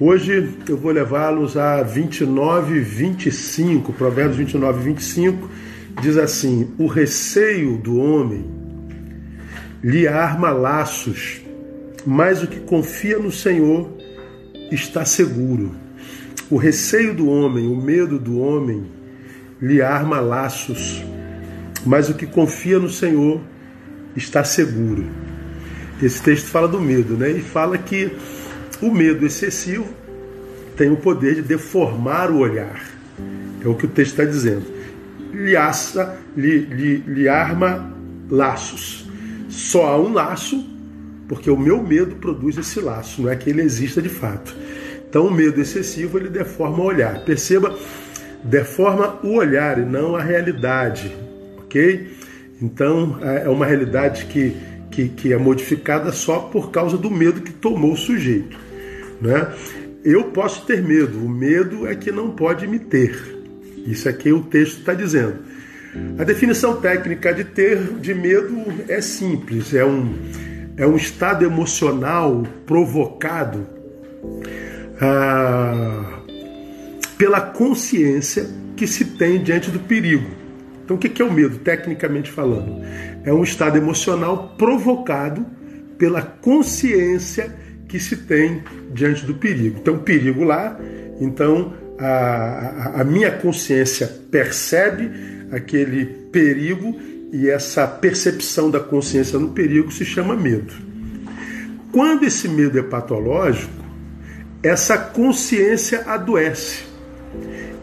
Hoje eu vou levá-los a 29, 25, Provérbios 29, 25, diz assim: O receio do homem lhe arma laços, mas o que confia no Senhor está seguro. O receio do homem, o medo do homem, lhe arma laços, mas o que confia no Senhor está seguro. Esse texto fala do medo, né? E fala que o medo excessivo tem o poder de deformar o olhar. É o que o texto está dizendo. Lhe, assa, lhe, lhe, lhe arma laços. Só há um laço, porque o meu medo produz esse laço, não é que ele exista de fato. Então o medo excessivo ele deforma o olhar. Perceba, deforma o olhar e não a realidade, ok? Então é uma realidade que, que, que é modificada só por causa do medo que tomou o sujeito. Né? Eu posso ter medo, o medo é que não pode me ter. Isso aqui o texto está dizendo. A definição técnica de ter de medo é simples, é um, é um estado emocional provocado ah, pela consciência que se tem diante do perigo. Então, o que é o medo, tecnicamente falando? É um estado emocional provocado pela consciência que se tem diante do perigo. Então, perigo lá, então a, a, a minha consciência percebe aquele perigo e essa percepção da consciência no perigo se chama medo. Quando esse medo é patológico, essa consciência adoece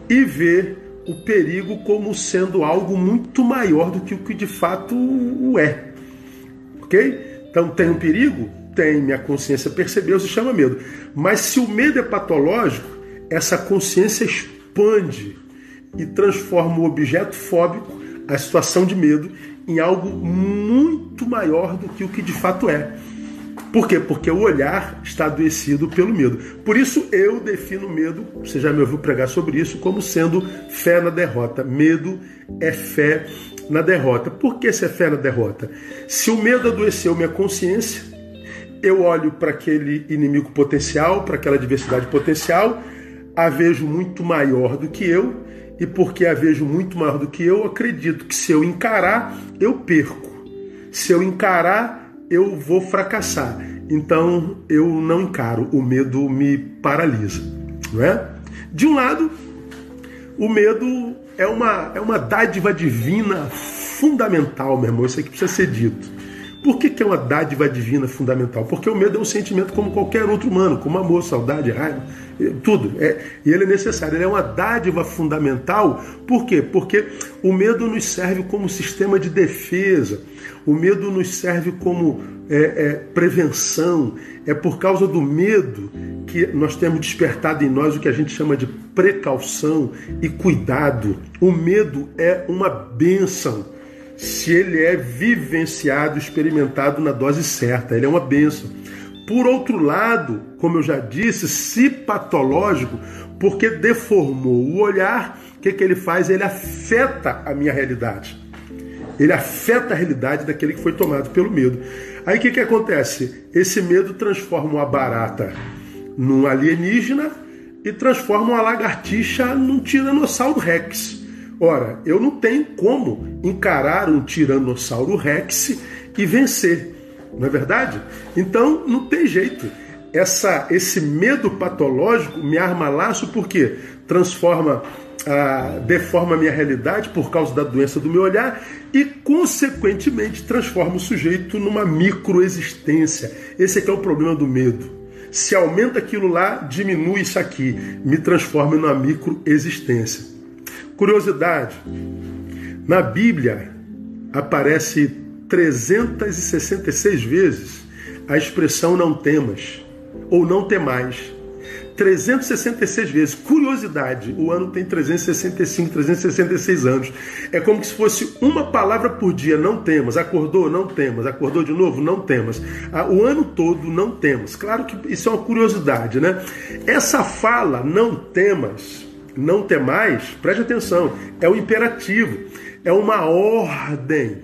e vê o perigo como sendo algo muito maior do que o que de fato o é. Ok? Então tem um perigo? Tem, minha consciência percebeu, se chama medo. Mas se o medo é patológico, essa consciência expande e transforma o objeto fóbico, a situação de medo, em algo muito maior do que o que de fato é. Por quê? Porque o olhar está adoecido pelo medo. Por isso eu defino medo, você já me ouviu pregar sobre isso, como sendo fé na derrota. Medo é fé na derrota. Por que se é fé na derrota? Se o medo adoeceu minha consciência, eu olho para aquele inimigo potencial, para aquela adversidade potencial, a vejo muito maior do que eu, e porque a vejo muito maior do que eu, acredito que se eu encarar, eu perco. Se eu encarar, eu vou fracassar. Então eu não encaro, o medo me paralisa, não é? De um lado, o medo é uma, é uma dádiva divina fundamental, meu irmão, isso aqui precisa ser dito. Por que, que é uma dádiva divina fundamental? Porque o medo é um sentimento como qualquer outro humano, como amor, saudade, raiva, tudo. É, e ele é necessário, ele é uma dádiva fundamental. Por quê? Porque o medo nos serve como sistema de defesa, o medo nos serve como é, é, prevenção. É por causa do medo que nós temos despertado em nós o que a gente chama de precaução e cuidado. O medo é uma bênção se ele é vivenciado, experimentado na dose certa. Ele é uma benção. Por outro lado, como eu já disse, se patológico, porque deformou o olhar, o que, que ele faz? Ele afeta a minha realidade. Ele afeta a realidade daquele que foi tomado pelo medo. Aí o que, que acontece? Esse medo transforma uma barata num alienígena e transforma uma lagartixa num tiranossauro rex. Ora, eu não tenho como encarar um tiranossauro rex e vencer, não é verdade? Então não tem jeito. Essa, esse medo patológico me arma laço porque transforma, ah, deforma a minha realidade por causa da doença do meu olhar e, consequentemente, transforma o sujeito numa microexistência. Esse é que é o problema do medo. Se aumenta aquilo lá, diminui isso aqui, me transforma numa microexistência. Curiosidade: na Bíblia aparece 366 vezes a expressão não temas ou não temais. 366 vezes. Curiosidade, o ano tem 365, 366 anos. É como se fosse uma palavra por dia, não temas. Acordou, não temas. Acordou de novo, não temas. Ah, o ano todo, não temas. Claro que isso é uma curiosidade, né? Essa fala, não temas, não temais, preste atenção, é o imperativo, é uma ordem.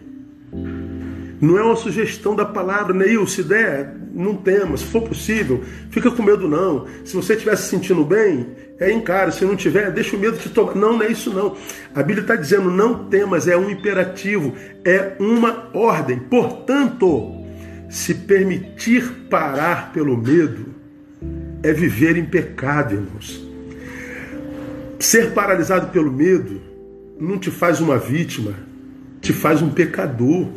Não é uma sugestão da palavra, Neil, se der, não tema. Se for possível, fica com medo não. Se você estiver se sentindo bem, é encara. Se não tiver, deixa o medo te tomar. Não, não é isso não. A Bíblia está dizendo não temas, é um imperativo, é uma ordem. Portanto, se permitir parar pelo medo é viver em pecado, irmãos. Ser paralisado pelo medo não te faz uma vítima, te faz um pecador.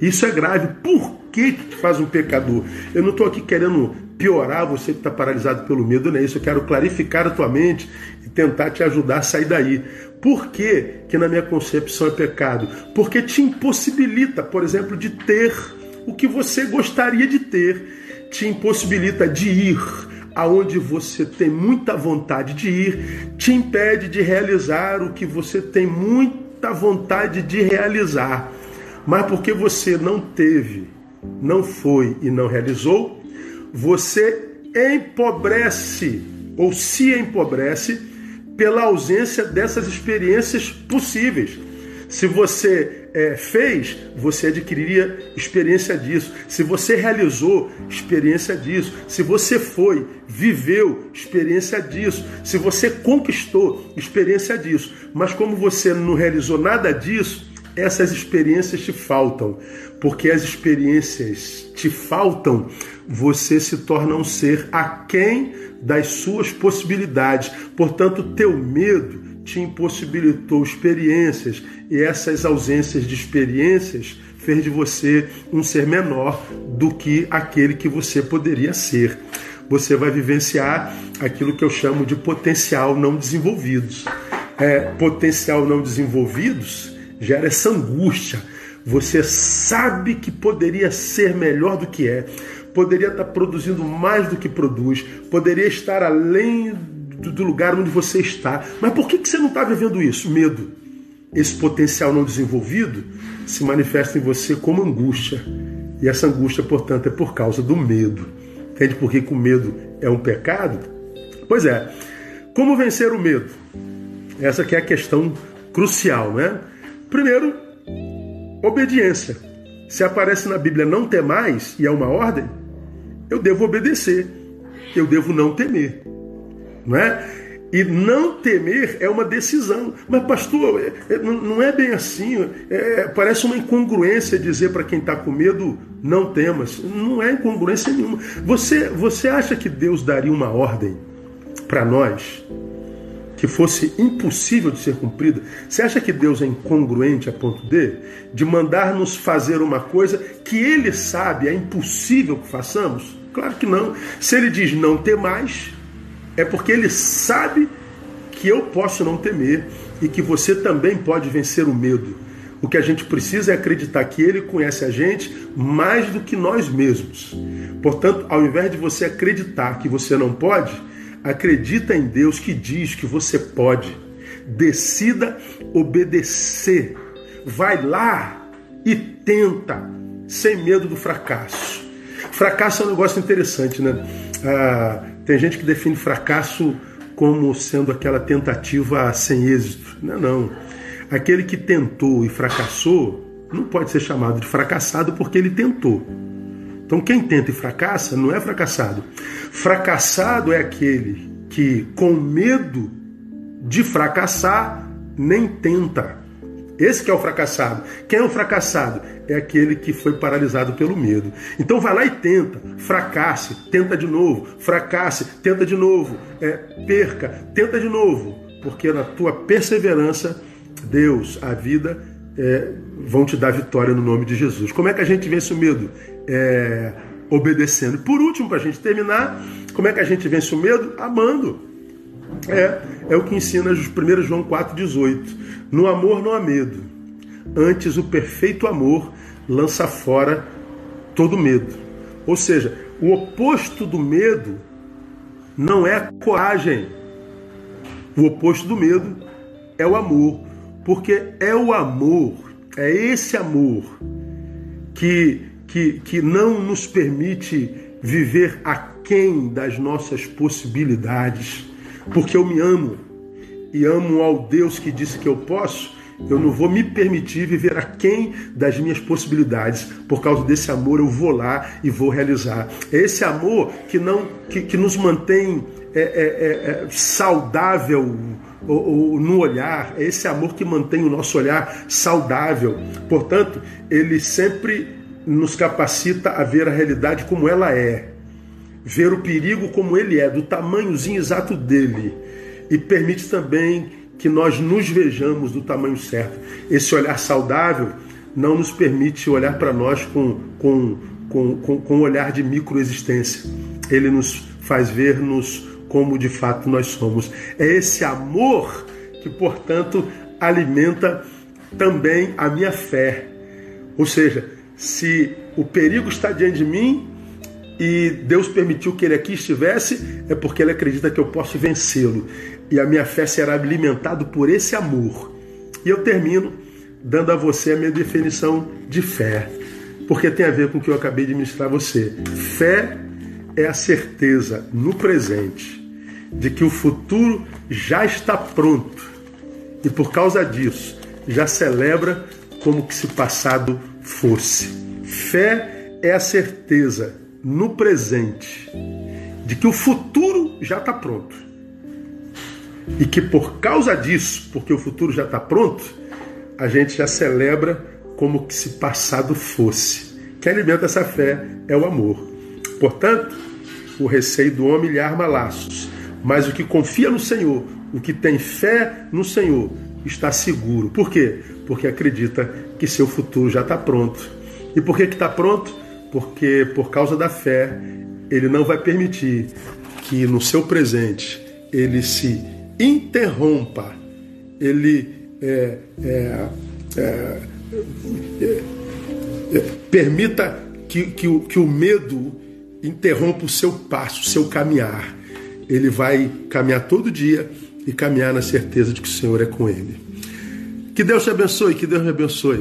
Isso é grave. Por que te faz um pecador? Eu não estou aqui querendo piorar você que está paralisado pelo medo, não é isso. Eu quero clarificar a tua mente e tentar te ajudar a sair daí. Por que, que na minha concepção é pecado? Porque te impossibilita, por exemplo, de ter o que você gostaria de ter, te impossibilita de ir aonde você tem muita vontade de ir, te impede de realizar o que você tem muita vontade de realizar. Mas porque você não teve, não foi e não realizou, você empobrece ou se empobrece pela ausência dessas experiências possíveis. Se você é, fez, você adquiriria experiência disso. Se você realizou, experiência disso. Se você foi, viveu, experiência disso. Se você conquistou, experiência disso. Mas como você não realizou nada disso, essas experiências te faltam, porque as experiências te faltam, você se torna um ser aquém das suas possibilidades. Portanto, teu medo te impossibilitou experiências e essas ausências de experiências fez de você um ser menor do que aquele que você poderia ser. Você vai vivenciar aquilo que eu chamo de potencial não desenvolvidos. É, potencial não desenvolvidos gera essa angústia. Você sabe que poderia ser melhor do que é, poderia estar produzindo mais do que produz, poderia estar além do lugar onde você está. Mas por que você não está vivendo isso? Medo. Esse potencial não desenvolvido se manifesta em você como angústia. E essa angústia, portanto, é por causa do medo. Entende por que o medo é um pecado? Pois é. Como vencer o medo? Essa que é a questão crucial, né? Primeiro, obediência. Se aparece na Bíblia não temais e é uma ordem, eu devo obedecer. Eu devo não temer. Não é? E não temer é uma decisão. Mas, pastor, é, é, não é bem assim. É, parece uma incongruência dizer para quem está com medo, não temas. Não é incongruência nenhuma. Você, você acha que Deus daria uma ordem para nós que fosse impossível de ser cumprida? Você acha que Deus é incongruente a ponto de, de mandar-nos fazer uma coisa que Ele sabe é impossível que façamos? Claro que não. Se Ele diz não ter mais, é porque Ele sabe que eu posso não temer e que você também pode vencer o medo. O que a gente precisa é acreditar que Ele conhece a gente mais do que nós mesmos. Portanto, ao invés de você acreditar que você não pode, Acredita em Deus que diz que você pode. Decida obedecer. Vai lá e tenta, sem medo do fracasso. Fracasso é um negócio interessante, né? Ah, tem gente que define fracasso como sendo aquela tentativa sem êxito. Não, não. Aquele que tentou e fracassou não pode ser chamado de fracassado porque ele tentou. Então, quem tenta e fracassa não é fracassado. Fracassado é aquele que, com medo de fracassar, nem tenta. Esse que é o fracassado. Quem é o fracassado? É aquele que foi paralisado pelo medo. Então vai lá e tenta, fracasse, tenta de novo, fracasse, tenta de novo, é, perca, tenta de novo, porque na tua perseverança, Deus, a vida, é, vão te dar vitória no nome de Jesus. Como é que a gente vence o medo? É, obedecendo. Por último, para a gente terminar, como é que a gente vence o medo? Amando. É, é o que ensina 1 João 4,18. No amor não há medo. Antes o perfeito amor lança fora todo medo. Ou seja, o oposto do medo não é a coragem. O oposto do medo é o amor. Porque é o amor, é esse amor que, que, que não nos permite viver aquém das nossas possibilidades. Porque eu me amo e amo ao Deus que disse que eu posso Eu não vou me permitir viver aquém das minhas possibilidades. Por causa desse amor, eu vou lá e vou realizar. É esse amor que não que, que nos mantém é, é, é, é saudável no olhar. É esse amor que mantém o nosso olhar saudável. Portanto, ele sempre nos capacita a ver a realidade como ela é ver o perigo como ele é, do tamanhozinho exato dele, e permite também que nós nos vejamos do tamanho certo. Esse olhar saudável não nos permite olhar para nós com, com, com, com, com um olhar de microexistência. Ele nos faz ver-nos como de fato nós somos. É esse amor que, portanto, alimenta também a minha fé. Ou seja, se o perigo está diante de mim, e Deus permitiu que ele aqui estivesse, é porque ele acredita que eu posso vencê-lo. E a minha fé será alimentada por esse amor. E eu termino dando a você a minha definição de fé, porque tem a ver com o que eu acabei de ministrar a você. Fé é a certeza no presente de que o futuro já está pronto. E por causa disso, já celebra como que se passado fosse. Fé é a certeza no presente de que o futuro já está pronto. E que por causa disso, porque o futuro já está pronto, a gente já celebra como que se passado fosse. Quem alimenta essa fé é o amor. Portanto, o receio do homem lhe arma laços. Mas o que confia no Senhor, o que tem fé no Senhor, está seguro. Por quê? Porque acredita que seu futuro já está pronto. E por que está pronto? Porque por causa da fé, ele não vai permitir que no seu presente ele se interrompa, ele é, é, é, é, é permita que, que, o, que o medo interrompa o seu passo, o seu caminhar. Ele vai caminhar todo dia e caminhar na certeza de que o Senhor é com ele. Que Deus te abençoe, que Deus me abençoe.